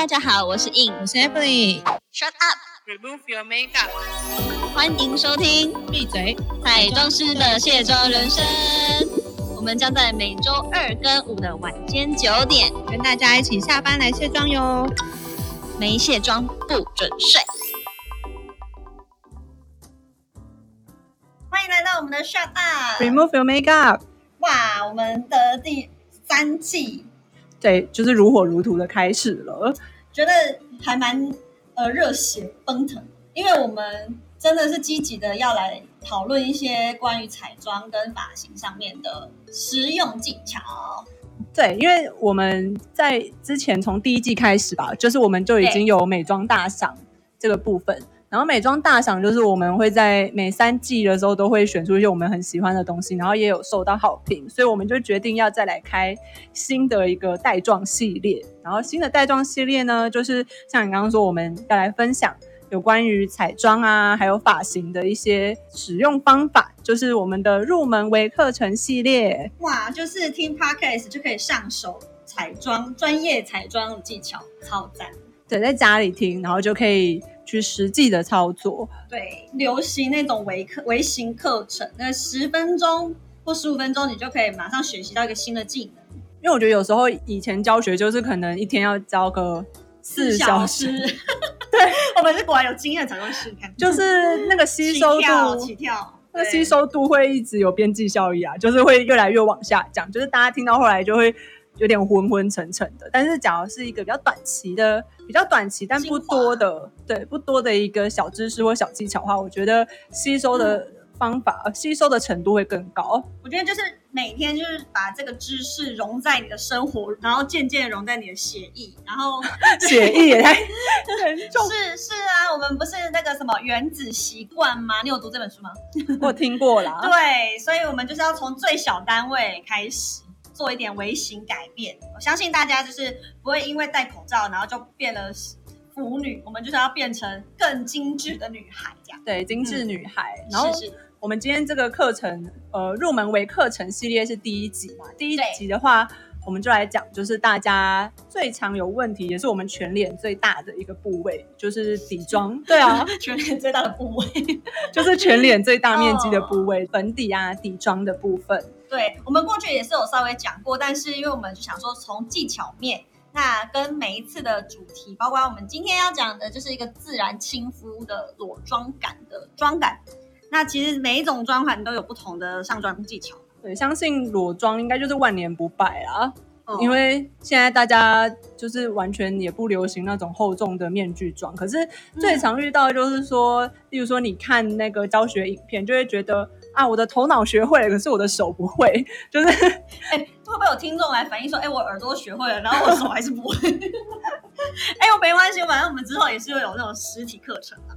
大家好，我是 In，我是 Emily。Shut up，Remove your makeup。欢迎收听闭嘴！彩妆师的卸妆人生。我们将在每周二跟五的晚间九点，跟大家一起下班来卸妆哟。没卸妆不准睡。欢迎来到我们的 Shut Up。Remove your makeup。哇，我们的第三季对，就是如火如荼的开始了。觉得还蛮呃热血奔腾，因为我们真的是积极的要来讨论一些关于彩妆跟发型上面的实用技巧。对，因为我们在之前从第一季开始吧，就是我们就已经有美妆大赏这个部分。然后美妆大赏就是我们会在每三季的时候都会选出一些我们很喜欢的东西，然后也有受到好评，所以我们就决定要再来开新的一个带状系列。然后新的带状系列呢，就是像你刚刚说，我们要来分享有关于彩妆啊，还有发型的一些使用方法，就是我们的入门微课程系列。哇，就是听 podcast 就可以上手彩妆专业彩妆的技巧，超赞。对，在家里听，然后就可以去实际的操作。对，流行那种微课微型课程，那十分钟或十五分钟，你就可以马上学习到一个新的技能。因为我觉得有时候以前教学就是可能一天要教个四小时，对，我们是果然有经验的彩妆师，你看，就是那个吸收 起跳度起，跳，那对吸收度会一直有边际效益啊，就是会越来越往下降，就是大家听到后来就会有点昏昏沉沉的。但是假如是一个比较短期的、比较短期但不多的，对不多的一个小知识或小技巧的话，我觉得吸收的方法、呃吸收的程度会更高。我觉得就是每天就是把这个知识融在你的生活，然后渐渐融在你的血液，然后 血液也太。是是啊，我们不是那个什么原子习惯吗？你有读这本书吗？我有听过啦，对，所以我们就是要从最小单位开始做一点微型改变。我相信大家就是不会因为戴口罩，然后就变了腐女，我们就是要变成更精致的女孩，这样。对，精致女孩。然后我们今天这个课程，呃，入门为课程系列是第一集嘛？第一集的话，我们就来讲，就是大家最常有问题，也是我们全脸最大的一个部位，就是底妆。对啊，全脸最大的部位。就是全脸最大面积的部位，粉底啊、底妆的部分。对我们过去也是有稍微讲过，但是因为我们就想说从技巧面，那跟每一次的主题，包括我们今天要讲的，就是一个自然亲肤的裸妆感的妆感。那其实每一种妆款都有不同的上妆技巧，对，相信裸妆应该就是万年不败啦。嗯因为现在大家就是完全也不流行那种厚重的面具妆，可是最常遇到的就是说，例如说你看那个教学影片，就会觉得啊，我的头脑学会了，可是我的手不会，就是 哎、会不会有听众来反映说，哎、我耳朵学会了，然后我手还是不会？哎、我没关系，反正我们之后也是会有那种实体课程啊。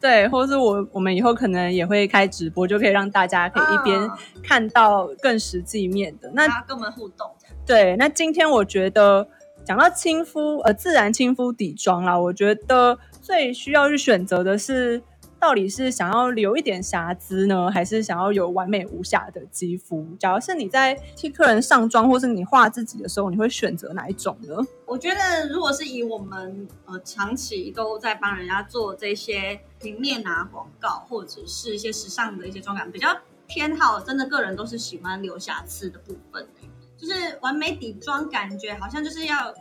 对，或者是我我们以后可能也会开直播，就可以让大家可以一边啊看到更实际面的。那跟我们互动，对，那今天我觉得讲到亲肤，呃，自然亲肤底妆啦，我觉得最需要去选择的是，到底是想要留一点瑕疵呢，还是想要有完美无瑕的肌肤？假如是你在替客人上妆，或是你画自己的时候，你会选择哪一种呢？我觉得，如果是以我们呃长期都在帮人家做这些平面啊广告，或者是一些时尚的一些妆感，比较偏好真的个人都是喜欢留瑕疵的部分、欸、就是完美底妆，感觉好像就是要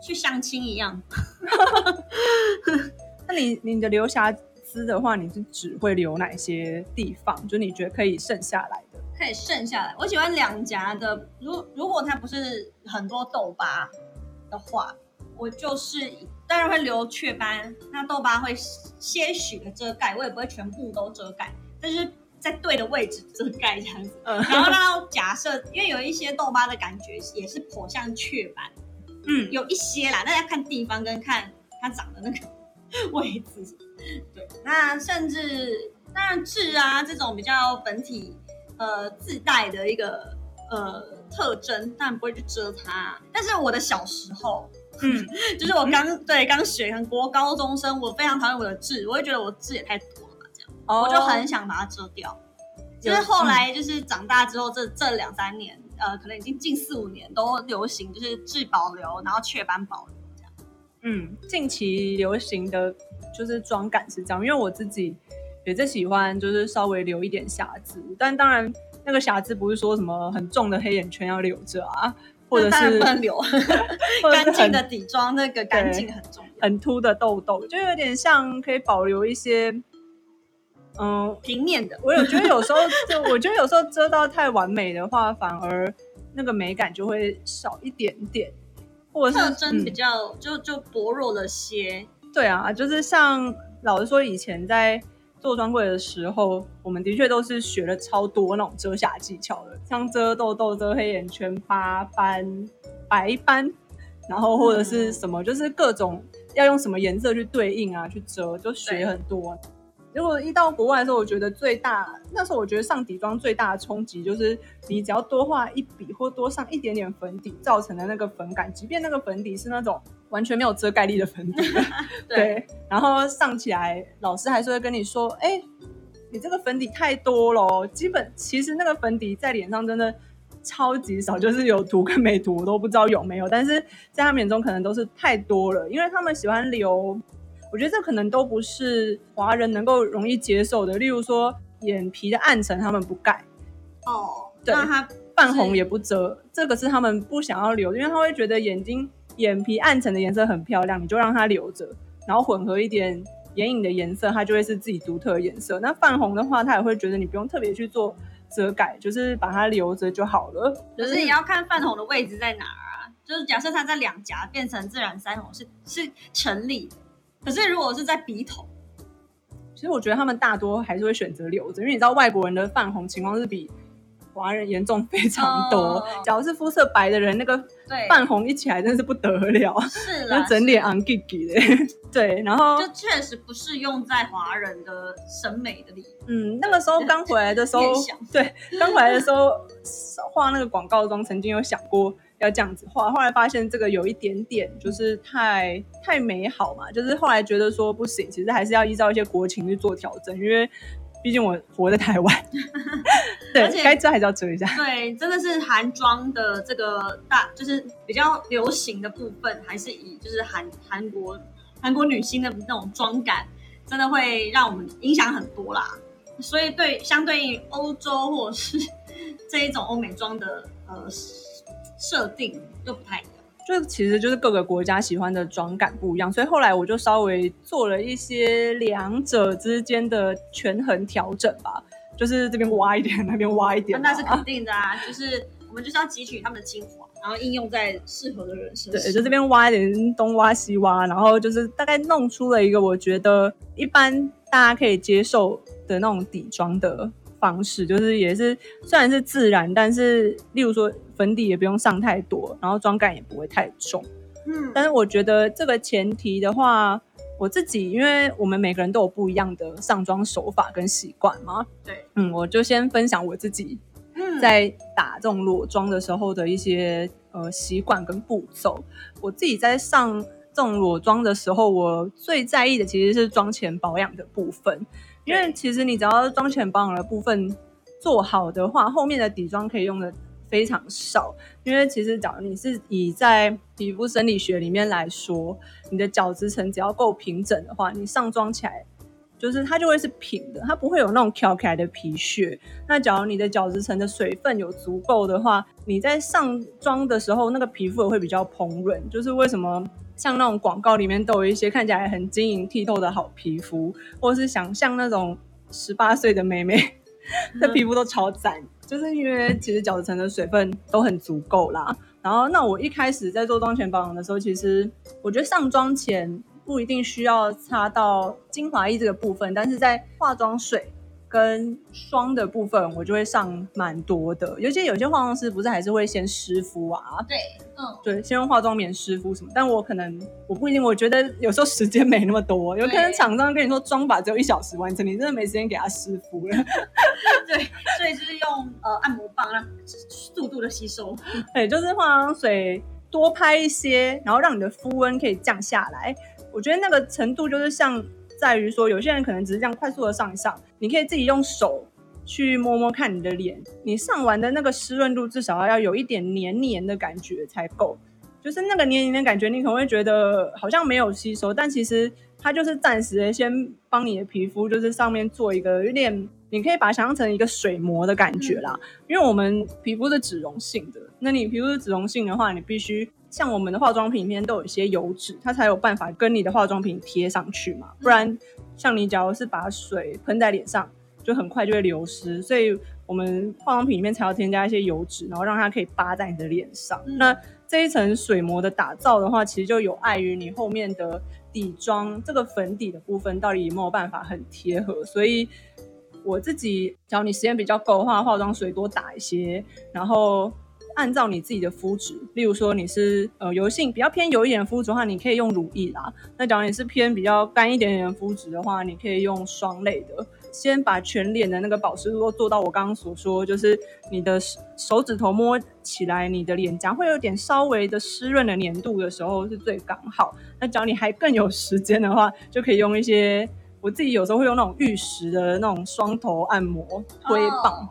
去相亲一样。那你你的留瑕疵的话，你是只会留哪些地方？就你觉得可以剩下来的？可以剩下来。我喜欢两颊的，如如果它不是很多痘疤的话，我就是当然会留雀斑，那痘疤会些许的遮盖，我也不会全部都遮盖，但是在对的位置遮盖这样子。嗯然后让它假设，因为有一些痘疤的感觉也是颇像雀斑，嗯，有一些啦，那要看地方跟看它长的那个 位置。对，那甚至当然痣啊这种比较本体呃自带的一个呃特征，当然不会去遮它。但是我的小时候，嗯，就是我刚、对刚学很国高中生，我非常讨厌我的痣，我会觉得我痣也太多了吧，这样、哦我就很想把它遮掉。就是后来就是长大之后，这这两三年，呃，可能已经近四五年都流行，就是痣保留，然后雀斑保留这样。嗯，近期流行的就是妆感是这样，因为我自己也是喜欢，就是稍微留一点瑕疵，但当然那个瑕疵不是说什么很重的黑眼圈要留着啊，或者是不能留 干净的底妆，那个干净很重要。很凸的痘痘，就有点像可以保留一些，嗯，平面的。我有觉得有时候，就我觉得有时候遮到太完美的话，反而那个美感就会少一点点，或者是特征比较就就薄弱了些。对啊，就是像老实说，以前在做专柜的时候，我们的确都是学了超多那种遮瑕技巧的，像遮痘痘、遮黑眼圈、疤斑、白斑，然后或者是什么，就是各种要用什么颜色去对应啊，去遮，就学很多。如果一到国外的时候，我觉得最大那时候我觉得上底妆最大的冲击就是，你只要多画一笔或多上一点点粉底，造成的那个粉感，即便那个粉底是那种完全没有遮盖力的粉底，对，然后上起来，老师还是会跟你说，哎、你这个粉底太多了哦，基本其实那个粉底在脸上真的超级少，就是有涂跟没涂我都不知道有没有，但是在他们眼中可能都是太多了，因为他们喜欢留，我觉得这可能都不是华人能够容易接受的，例如说眼皮的暗沉他们不盖，哦，对。那它泛红也不遮，这个是他们不想要留，因为他会觉得眼睛眼皮暗沉的颜色很漂亮，你就让它留着，然后混合一点眼影的颜色，它就会是自己独特的颜色。那泛红的话，它也会觉得你不用特别去做遮盖，就是把它留着就好了。可是你要看泛红的位置在哪儿啊。就是假设它在两颊变成自然腮红是是成立的，可是如果是在鼻头，其实我觉得他们大多还是会选择留着，因为你知道外国人的泛红情况是比华人严重非常多。哦假如是肤色白的人，那个对，泛红一起来真的是不得了，是那啦，整脸昂 g g 的。对，然后就确实不是用在华人的审美的里。嗯，那个时候刚回来的时候 对，刚回来的时候画那个广告妆，曾经有想过要这样子画，后来发现这个有一点点就是太太美好嘛，就是后来觉得说不行，其实还是要依照一些国情去做调整，因为毕竟我活在台湾，而且对该遮还是要遮一下。对，真的是韩妆的这个大，就是比较流行的部分，还是以就是韩韩国韩国女星的那种妆感，真的会让我们影响很多啦。所以对相对于欧洲或者是这一种欧美妆的呃设定就不太一样。就其实就是各个国家喜欢的妆感不一样，所以后来我就稍微做了一些两者之间的权衡调整吧，就是这边挖一点，那边挖一点嘛。那是肯定的啊，就是我们就是要汲取他们的精华，然后应用在适合的人身上。对，就这边挖一点，东挖西挖，然后就是大概弄出了一个我觉得一般大家可以接受的那种底妆的方式，就是也是虽然是自然，但是例如说粉底也不用上太多，然后妆感也不会太重。嗯，但是我觉得这个前提的话，我自己因为我们每个人都有不一样的上妆手法跟习惯嘛，对，嗯，我就先分享我自己嗯在打这种裸妆的时候的一些呃习惯跟步骤。我自己在上这种裸妆的时候，我最在意的其实是妆前保养的部分，因为其实你只要妆前保养的部分做好的话，后面的底妆可以用的非常少。因为其实，假如你是以在皮肤生理学里面来说，你的角质层只要够平整的话，你上妆起来。就是它就会是平的，它不会有那种翘起来的皮屑。那假如你的角质层的水分有足够的话，你在上妆的时候，那个皮肤也会比较蓬润。就是为什么像那种广告里面都有一些看起来很晶莹剔透的好皮肤，或是想像那种十八岁的妹妹 的皮肤都超赞，就是因为其实角质层的水分都很足够啦。然后，那我一开始在做妆前保养的时候，其实我觉得上妆前不一定需要擦到精华液这个部分，但是在化妆水跟霜的部分，我就会上蛮多的。尤其有些化妆师不是还是会先湿敷啊，对，嗯，对，先用化妆棉湿敷什么。但我可能我不一定，我觉得有时候时间没那么多，有可能对厂商跟你说妆法只有一小时完成，你真的没时间给他湿敷了。对，所以就是用呃按摩棒让速度的吸收。对，就是化妆水多拍一些，然后让你的肤温可以降下来。我觉得那个程度就是像在于说，有些人可能只是这样快速的上一上，你可以自己用手去摸摸看你的脸，你上完的那个湿润度至少要有一点黏黏的感觉才够。就是那个黏黏的感觉，你可能会觉得好像没有吸收，但其实它就是暂时的先帮你的皮肤，就是上面做一个有点，你可以把它想象成一个水膜的感觉啦。因为我们皮肤是脂溶性的，那你皮肤是脂溶性的话，你必须像我们的化妆品里面都有一些油脂，它才有办法跟你的化妆品贴上去嘛。不然，像你假如是把水喷在脸上，就很快就会流失。所以我们化妆品里面才要添加一些油脂，然后让它可以扒在你的脸上。那这一层水膜的打造的话，其实就有碍于你后面的底妆这个粉底的部分到底有没有办法很贴合。所以我自己，只要你时间比较够的话，化妆水多打一些，然后按照你自己的肤质，例如说你是呃油性比较偏油一点的肤质的话，你可以用乳液啦。那假如你是偏比较干一点点的肤质的话，你可以用霜类的。先把全脸的那个保湿度做到我刚刚所说，就是你的手指头摸起来，你的脸颊会有点稍微的湿润的粘度的时候是最刚好。那只要你还更有时间的话，就可以用一些我自己有时候会用那种玉石的那种双头按摩推棒。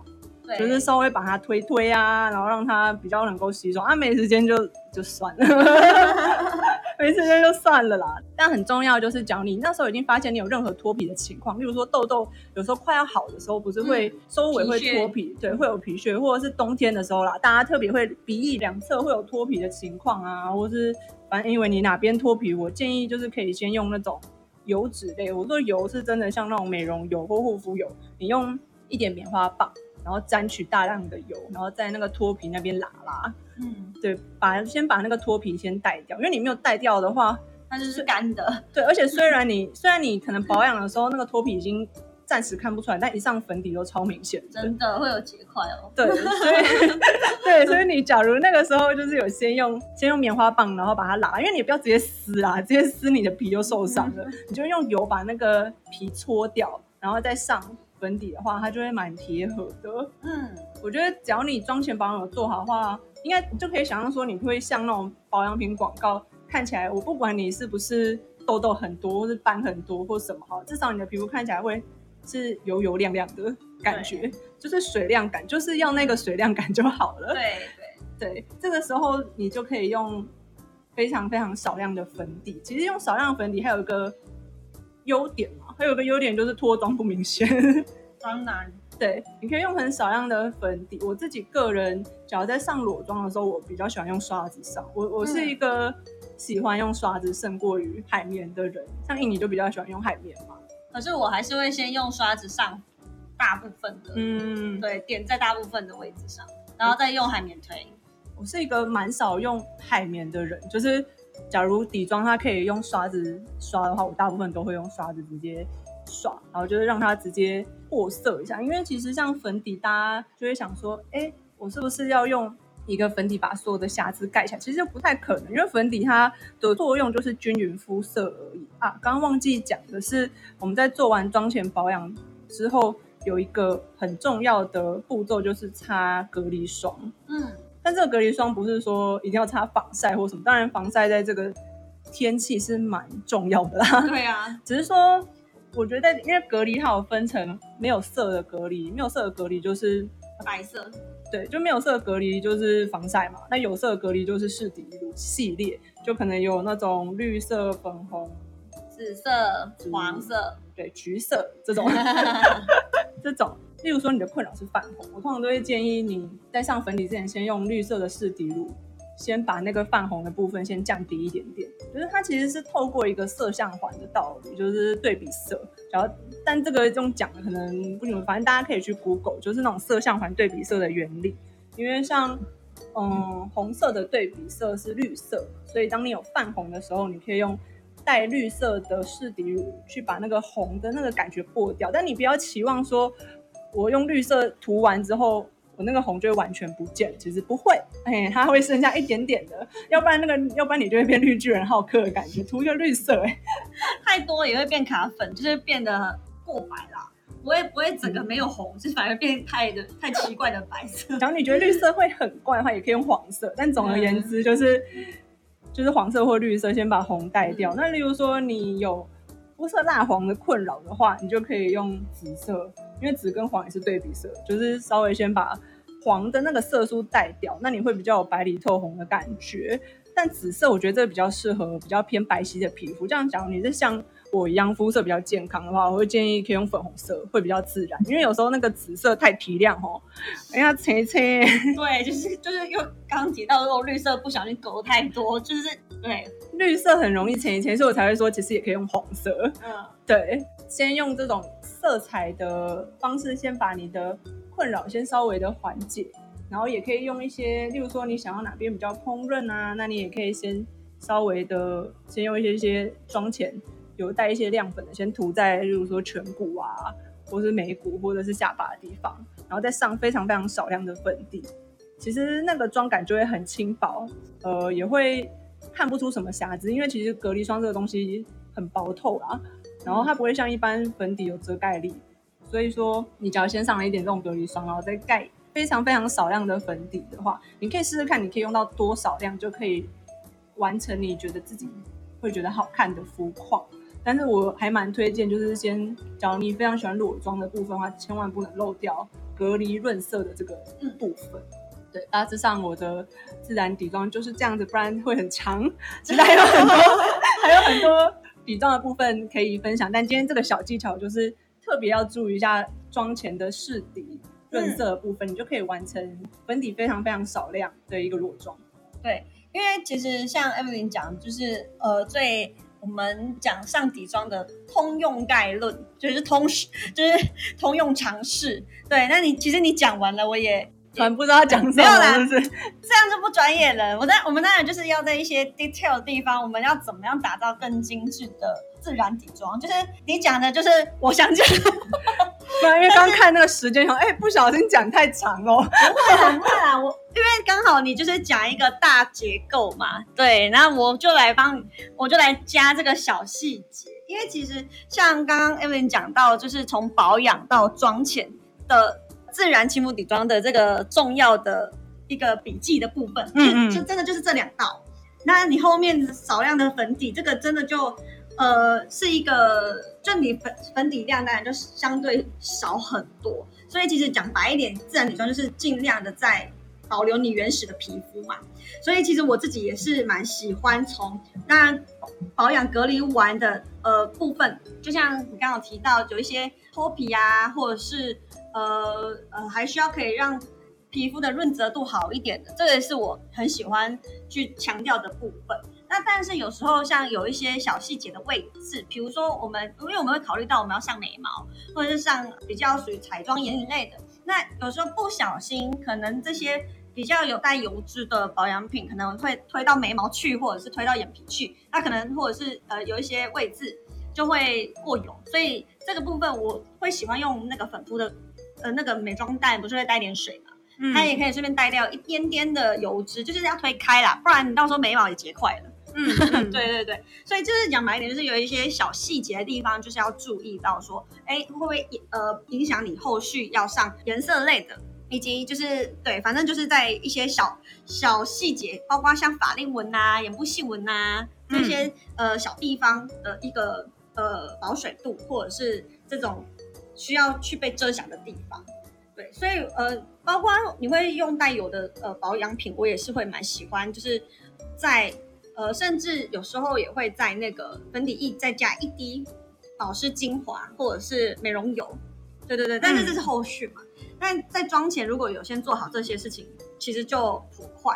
就是稍微把它推推啊，然后让它比较能够吸收啊，没时间就就算了，没时间就算了啦。但很重要就是，讲你那时候已经发现你有任何脱皮的情况，例如说痘痘有时候快要好的时候，不是会收尾会脱皮，对，会有皮屑，或者是冬天的时候啦，大家特别会鼻翼两侧会有脱皮的情况啊，或是反正因为你哪边脱皮，我建议就是可以先用那种油脂类，我说油是真的像那种美容油或护肤油，你用一点棉花棒。然后沾取大量的油，然后在那个脱皮那边拉拉，嗯，对，把先把那个脱皮先带掉，因为你没有带掉的话，那就是干的。对，而且虽然你虽然你可能保养的时候那个脱皮已经暂时看不出来，但一上粉底都超明显，真的会有结块哦。对，所以 对，所以你假如那个时候就是有先用先用棉花棒，然后把它拉，因为你不要直接撕啊，直接撕你的皮就受伤了，你就用油把那个皮搓掉，然后再上。粉底的话，它就会蛮贴合的。嗯，我觉得只要你妆前保养有做好的话，应该就可以想象说，你会像那种保养品广告看起来，我不管你是不是痘痘很多，或是斑很多，或什么哈，至少你的皮肤看起来会是油油亮亮的感觉，就是水亮感，就是要那个水亮感就好了。对对对，这个时候你就可以用非常非常少量的粉底。其实用少量粉底还有一个优点嘛。还有个优点就是脱妆不明显，当然，对，你可以用很少量的粉底。我自己个人，只要在上裸妆的时候，我比较喜欢用刷子上。我我是一个喜欢用刷子胜过于海绵的人，像印尼就比较喜欢用海绵嘛。可是我还是会先用刷子上大部分的，嗯，对，点在大部分的位置上，然后再用海绵推。我是一个蛮少用海绵的人，就是。假如底妆它可以用刷子刷的话，我大部分都会用刷子直接刷，然后就是让它直接过色一下。因为其实像粉底，大家就会想说，哎，我是不是要用一个粉底把所有的瑕疵盖起来？其实不太可能，因为粉底它的作用就是均匀肤色而已啊。刚刚忘记讲的是，我们在做完妆前保养之后，有一个很重要的步骤就是擦隔离霜。嗯。但这个隔离霜不是说一定要擦防晒或什么，当然防晒在这个天气是蛮重要的啦。对啊，只是说我觉得因为隔离它有分成没有色的隔离，没有色的隔离就是白色，对，就没有色隔离就是防晒嘛。那有色隔离就是适底乳系列，就可能有那种绿色、粉红、紫色、黄色，对，橘色这种，这种。例如说你的困扰是泛红，我通常都会建议你在上粉底之前，先用绿色的试底乳，先把那个泛红的部分先降低一点点。就是它其实是透过一个色相环的道理，就是对比色。然后，但这个用讲的可能不怎么，反正大家可以去 Google，就是那种色相环对比色的原理。因为像嗯红色的对比色是绿色，所以当你有泛红的时候，你可以用带绿色的试底乳去把那个红的那个感觉破掉。但你不要期望说。我用绿色涂完之后，我那个红就会完全不见。其实不会，哎，它会剩下一点点的。要不然那个，要不然你就会变绿巨人浩克的感觉。涂一个绿色，哎，太多也会变卡粉，就是变得过白啦。不会不会整个没有红，就反而变太的太奇怪的白色。然后你觉得绿色会很怪的话，也可以用黄色。但总而言之，就是就是黄色或绿色，先把红带掉。那例如说你有肤色蜡黄的困扰的话，你就可以用紫色。因为紫跟黄也是对比色，就是稍微先把黄的那个色素带掉，那你会比较有白里透红的感觉。但紫色我觉得这比较适合比较偏白皙的皮肤。这样讲，你是像我一样肤色比较健康的话，我会建议可以用粉红色，会比较自然。因为有时候那个紫色太提亮哦，哎呀，切切。对，就是就是又刚提到那种绿色不小心勾太多，就是对绿色很容易浅一切，所以我才会说其实也可以用黄色。嗯，对，先用这种色彩的方式，先把你的困扰先稍微的缓解。然后也可以用一些，例如说你想要哪边比较烹饪啊，那你也可以先稍微的先用一些一些妆前有带一些亮粉的，先涂在例如说颧骨啊，或是眉骨或者是下巴的地方，然后再上非常非常少量的粉底，其实那个妆感就会很轻薄，呃，也会看不出什么瑕疵，因为其实隔离霜这个东西很薄透啦，然后它不会像一般粉底有遮盖力，所以说你只要先上了一点这种隔离霜，然后再盖。非常非常少量的粉底的话，你可以试试看，你可以用到多少量就可以完成你觉得自己会觉得好看的肤况。但是我还蛮推荐，就是先，假如你非常喜欢裸妆的部分的话，千万不能漏掉隔离润色的这个部分。对，大致上我的自然底妆就是这样子，不然会很长。其实还有很多还有很多底妆的部分可以分享，但今天这个小技巧就是特别要注意一下妆前的试底。润色的部分，你就可以完成粉底非常非常少量的一个裸妆。对，因为其实像 Evelyn 讲，就是呃，最我们讲上底妆的通用概论，就是通就是通用常识。对，那你其实你讲完了，我也。全不知道讲什么，是这样就不专业了。我在我们当然就是要在一些 detail 的地方，我们要怎么样打造更精致的自然底妆？就是你讲的，就是我想讲。对，因为刚看那个时间，哎，不小心讲太长哦。不会不会啦，我因为刚好你就是讲一个大结构嘛，对，然后我就来帮，我就来加这个小细节。因为其实像刚刚 Evan 讲到，就是从保养到妆前的。自然亲肤底妆的这个重要的一个笔记的部分，嗯就真的就是这两道。那你后面少量的粉底，这个真的就呃是一个，就你粉粉底量当然就相对少很多。所以其实讲白一点，自然底妆就是尽量的在保留你原始的皮肤嘛。所以其实我自己也是蛮喜欢从当然保养隔离完的呃部分，就像你刚刚提到有一些脱皮啊，或者是。呃呃，还需要可以让皮肤的润泽度好一点的，这个是我很喜欢去强调的部分。那但是有时候像有一些小细节的位置，比如说我们，因为我们会考虑到我们要上眉毛，或者是上比较属于彩妆眼影类的，那有时候不小心，可能这些比较有带油脂的保养品，可能会推到眉毛去，或者是推到眼皮去，那可能或者是呃有一些位置就会过油，所以这个部分我会喜欢用那个粉扑的。呃，那个美妆蛋不是会带点水嘛？它也可以顺便带掉一点点的油脂，就是要推开啦，不然你到时候眉毛也结块了。嗯，对对对，所以就是讲白一点，就是有一些小细节的地方，就是要注意到说，哎，会不会呃影响你后续要上颜色类的，以及就是对，反正就是在一些小小细节，包括像法令纹呐、眼部细纹呐这些呃小地方的一个呃保水度，或者是这种。需要去被遮瑕的地方，对，所以呃，包括你会用带油的呃保养品，我也是会蛮喜欢，就是在呃，甚至有时候也会在那个粉底液再加一滴保湿精华或者是美容油，对对对，但是这是后续嘛，但在妆前如果有先做好这些事情，其实就很快。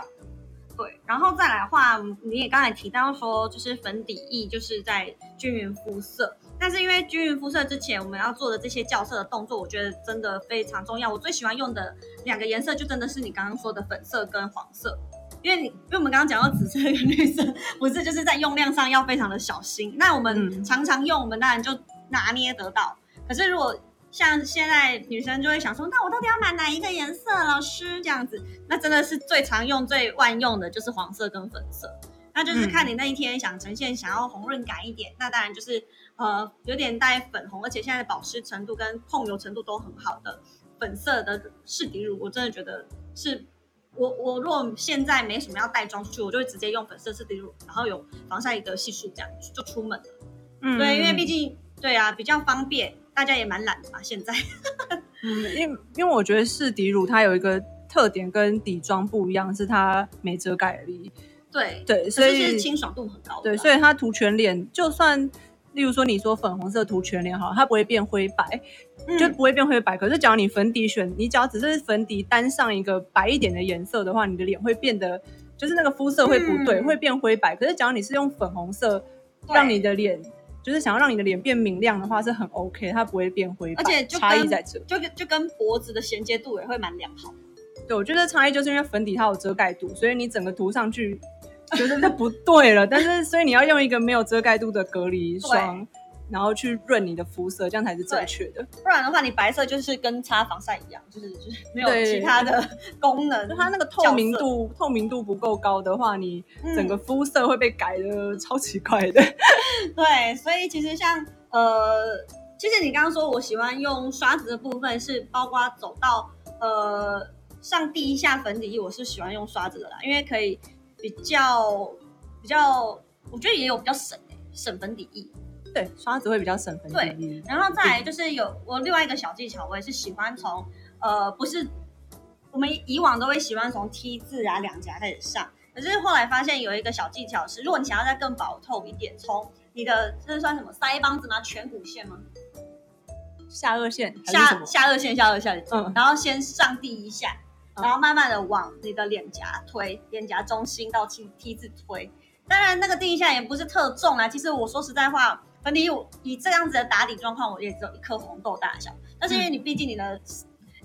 对，然后再来的话，你也刚才提到说，就是粉底液就是在均匀肤色，但是因为均匀肤色之前我们要做的这些校色的动作，我觉得真的非常重要。我最喜欢用的两个颜色就真的是你刚刚说的粉色跟黄色，因为你因为我们刚刚讲到紫色跟绿色，不是就是在用量上要非常的小心。那我们常常用，我们当然就拿捏得到。可是如果像现在女生就会想说，那我到底要买哪一个颜色？老师这样子，那真的是最常用、最万用的就是黄色跟粉色。那就是看你那一天想呈现、想要红润感一点，那当然就是呃有点带粉红，而且现在的保湿程度跟控油程度都很好的粉色的试底乳，我真的觉得是我我如果现在没什么要带妆出去，我就会直接用粉色试底乳，然后有防晒的系数，这样就出门了。嗯，对，因为毕竟对啊比较方便。大家也蛮懒的嘛，现在。嗯，因因为我觉得试底乳它有一个特点跟底妆不一样，是它没遮盖力。对对，所以是是清爽度很高的对，所以它涂全脸，就算例如说你说粉红色涂全脸好，它不会变灰白，嗯就不会变灰白。可是只要你粉底选，你只要只是粉底单上一个白一点的颜色的话，你的脸会变得就是那个肤色会不对，嗯会变灰白。可是只要你是用粉红色对让你的脸。就是想要让你的脸变明亮的话，是很 OK，它不会变灰白，而且就差异在这。就跟就跟脖子的衔接度也会蛮良好。对，我觉得差异就是因为粉底它有遮盖度，所以你整个涂上去就是它不对了。但是所以你要用一个没有遮盖度的隔离霜，然后去润你的肤色，这样才是正确的。不然的话，你白色就是跟擦防晒一样，就是就是没有其他的 功能。就它那个透明度透明度不够高的话，你嗯整个肤色会被改的超奇怪的。对，所以其实像呃，其实你刚刚说我喜欢用刷子的部分，是包括走到呃上第一下粉底液，我是喜欢用刷子的啦，因为可以比较比较，我觉得也有比较省欸省粉底液。对，刷子会比较省粉底液。然后再来就是有我另外一个小技巧，我也是喜欢从呃不是我们以往都会喜欢从 T 字啊两颊开始上，可是后来发现有一个小技巧是，如果你想要再更薄透一点，从你的这算什么腮帮子吗？颧骨线吗？下颚线下？下颚线，下颚线，嗯然后先上第一下，嗯然后慢慢的往你的脸颊推，脸颊中心到 T T 字推。当然，那个第一下也不是特重啊。其实我说实在话，粉底液我以这样子的打底状况，我也只有一颗红豆大小。但是因为你毕竟你的、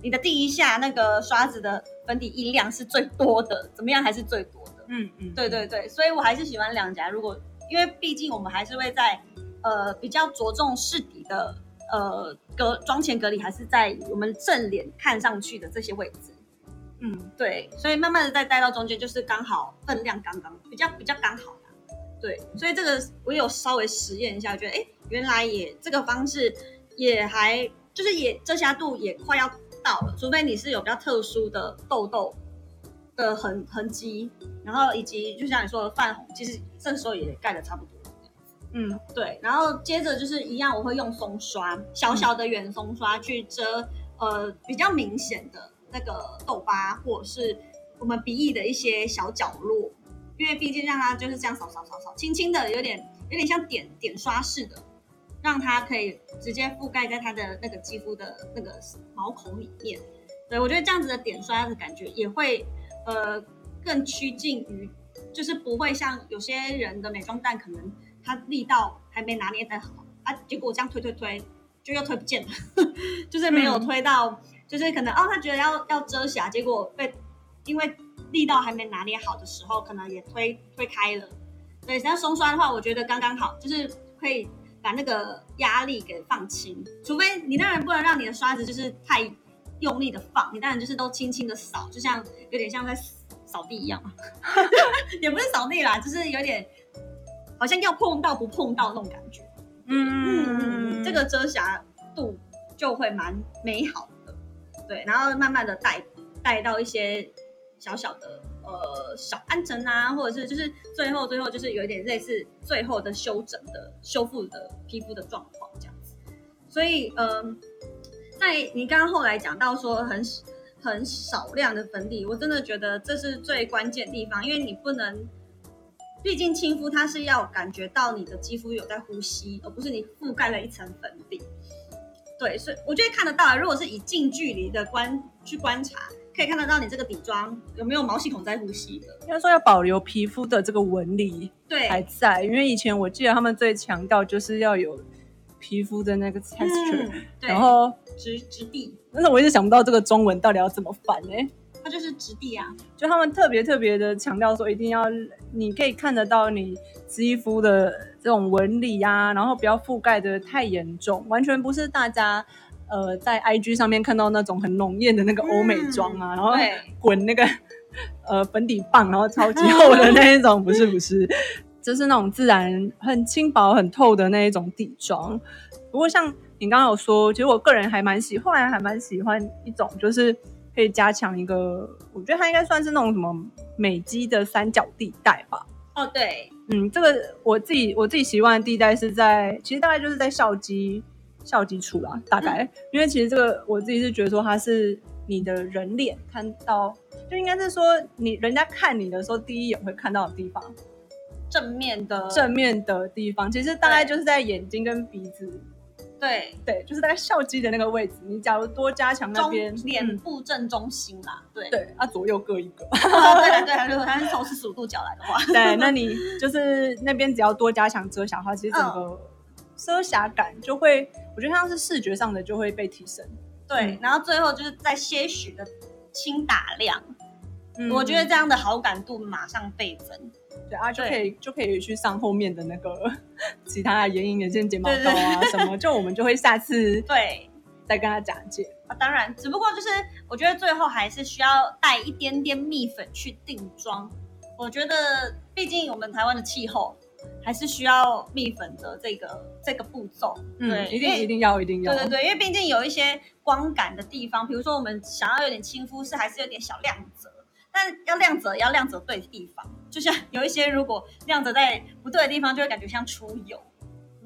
你的第一下那个刷子的粉底液量是最多的，怎么样还是最多的。嗯嗯，对对对，所以我还是喜欢两颊。如果因为毕竟我们还是会在呃比较着重试底的呃隔妆前隔离，还是在我们正脸看上去的这些位置。嗯，对，所以慢慢的再带到中间，就是刚好分量刚刚比较比较刚好啦。对，所以这个我有稍微实验一下，觉得哎，原来也这个方式也还就是也遮瑕度也快要到了，除非你是有比较特殊的痘痘的痕痕迹，然后以及就像你说的泛红，其实这时候也盖的差不多。嗯，对，然后接着就是一样，我会用松刷，小小的圆松刷去遮呃比较明显的那个痘疤，或者是我们鼻翼的一些小角落，因为毕竟让它就是这样扫扫扫扫，轻轻的，有点有点像点点刷似的，让它可以直接覆盖在它的那个肌肤的那个毛孔里面。对我觉得这样子的点刷的感觉也会呃更趋近于，就是不会像有些人的美妆蛋可能。它力道还没拿捏得好啊，结果我这样推推推，就又推不见了，就是没有推到，就是可能哦，他觉得要要遮瑕，结果被因为力道还没拿捏好的时候，可能也推推开了。对，像松刷的话，我觉得刚刚好，就是可以把那个压力给放轻，除非你当然不能让你的刷子就是太用力的放，你当然就是都轻轻的扫，就像有点像在扫地一样嘛，也不是扫地啦，就是有点。好像要碰到不碰到那种感觉，嗯嗯，这个遮瑕度就会蛮美好的，对，然后慢慢的带带到一些小小的呃小暗沉啊，或者是就是最后最后就是有一点类似最后的修整的修复的皮肤的状况这样子，所以嗯、呃，在你刚刚后来讲到说很很少量的粉底，我真的觉得这是最关键地方，因为你不能。毕竟亲肤它是要感觉到你的肌肤有在呼吸，而不是你覆盖了一层粉底。对，所以我觉得看得到，如果是以近距离的观去观察，可以看得到你这个底妆有没有毛细孔在呼吸的。应该说要保留皮肤的这个纹理对，还在，因为以前我记得他们最强调就是要有皮肤的那个 texture，、嗯、对，然后质质地，但是我一直想不到这个中文到底要怎么翻哎、它就是质地啊。就他们特别特别的强调说，一定要你可以看得到你肌肤的这种纹理啊，然后不要覆盖的太严重，完全不是大家呃在 IG 上面看到那种很浓艳的那个欧美妆啊，然后 滚那个呃粉底棒，然后超级厚的那一种，不是不是，就是那种自然很轻薄很透的那一种底妆。不过像你刚刚有说，其实我个人还蛮喜，后来还蛮喜欢一种就是。可以加强一个，我觉得它应该算是那种什么美肌的三角地带吧。哦，对，嗯，这个我自己我自己习惯的地带是在，其实大概就是在笑肌笑肌处啦，大概，嗯、因为其实这个我自己是觉得说它是你的人脸，看到就应该是说你人家看你的时候，第一眼会看到的地方，正面的。正面的地方，其实大概就是在眼睛跟鼻子，对对，就是大概笑肌的那个位置。你假如多加强那中边，脸嗯部正中心啦，对对，啊左右各一个。哦对了对了，如果它是从四十五度角来的话，对，那你就是那边只要多加强遮瑕的话，其实整个嗯遮瑕感就会，我觉得像是视觉上的就会被提升。对嗯，然后最后就是在些许的轻打亮，嗯我觉得这样的好感度马上倍增。对啊，就可以就可以去上后面的那个 其他的眼影、眼线、睫毛对膏啊什么，就我们就会下次对，再跟他讲解。啊，当然，只不过就是我觉得最后还是需要带一点点蜜粉去定妆。我觉得，毕竟我们台湾的气候还是需要蜜粉的这个这个步骤。嗯，对，一定一定要一定要。对对对，因为毕竟有一些光感的地方，比如说我们想要有点亲肤是，还是有点小亮泽。但要亮泽，要亮泽对的地方。就像 有一些如果亮着在不对的地方，就会感觉像出油。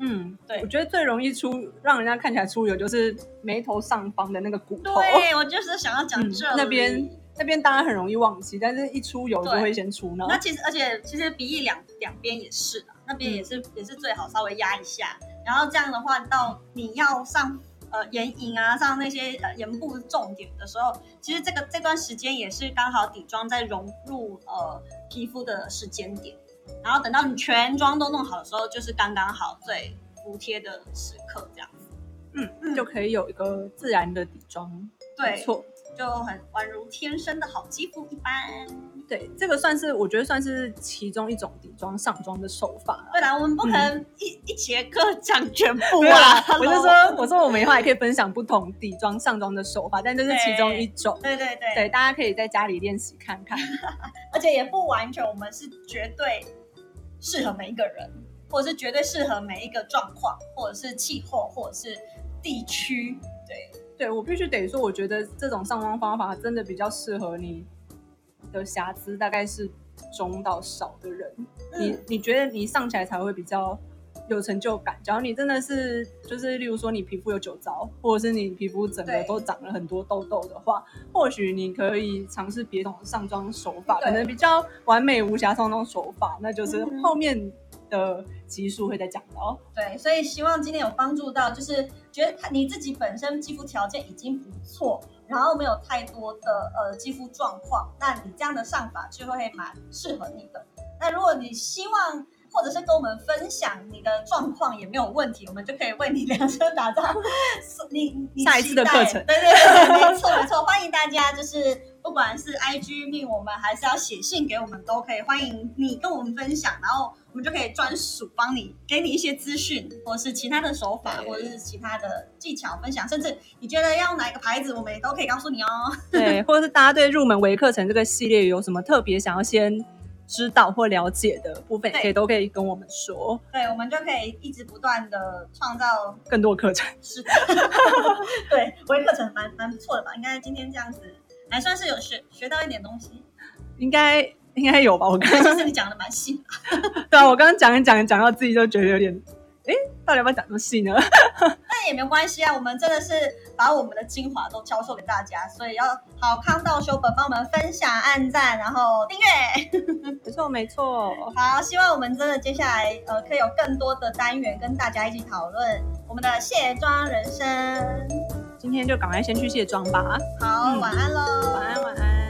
嗯，对我觉得最容易出让人家看起来出油就是眉头上方的那个骨头。对，我就是想要讲嗯这里、那边那边当然很容易忘记，但是一出油就会先出呢。那其实，而且其实鼻翼两两边也是的，那边也是、也是最好稍微压一下，然后这样的话，到你要上呃眼影啊，上那些呃眼部重点的时候，其实这个这段时间也是刚好底妆在融入呃皮肤的时间点，然后等到你全妆都弄好的时候，就是刚刚好最服帖的时刻，这样子。嗯嗯，就可以有一个自然的底妆。没对，错。就很宛如天生的好肌肤一般。对，这个算是我觉得算是其中一种底妆上妆的手法啦。对啦，我们不可能一、一节课讲全部不啊啊，，我就说，我说我们以后还可以分享不同底妆上妆的手法，但这是其中一种。对对对，对，大家可以在家里练习看看。而且也不完全，我们是绝对适合每一个人，或者是绝对适合每一个状况，或者是气候，或者是地区。对，对我必须得说，我觉得这种上妆方法真的比较适合你的瑕疵大概是中到少的人。你嗯，你觉得你上起来才会比较有成就感。假如你真的是就是，例如说你皮肤有酒糟，或者是你皮肤整个都长了很多痘痘的话，或许你可以尝试别种上妆手法，可能比较完美无瑕上妆手法，那就是嗯后面的集数会再讲到。对，所以希望今天有帮助到，就是觉得你自己本身肌肤条件已经不错，然后没有太多的呃肌肤状况，那你这样的上法就会蛮适合你的。那如果你希望或者是跟我们分享你的状况也没有问题，我们就可以为你量身打造 你你下一次的课程对对，没错没错，欢迎大家就是不管是 IG 命我们，还是要写信给我们都可以，欢迎你跟我们分享，然后我们就可以专属帮你给你一些资讯，或是其他的手法，或者是其他的技巧分享，甚至你觉得要用哪一个牌子，我们也都可以告诉你哦。对，或者是大家对入门微课程这个系列有什么特别想要先知道或了解的部分，对可以都可以跟我们说。对，我们就可以一直不断的创造更多课程，是的，对，微课程蛮蛮不错的吧？应该今天这样子还算是有学学到一点东西。应该应该有吧？我刚其实你讲的蛮细的，对啊，我刚刚讲一讲讲到自己就觉得有点，哎，到底要不要讲这么细呢？但也没关系啊。我们真的是把我们的精华都教授给大家，所以要好康到修本帮我们分享、按赞，然后订阅。没错，没错。好，希望我们真的接下来呃可以有更多的单元跟大家一起讨论我们的卸妆人生。今天就赶快先去卸妆吧。好，嗯晚安喽，晚安，晚安。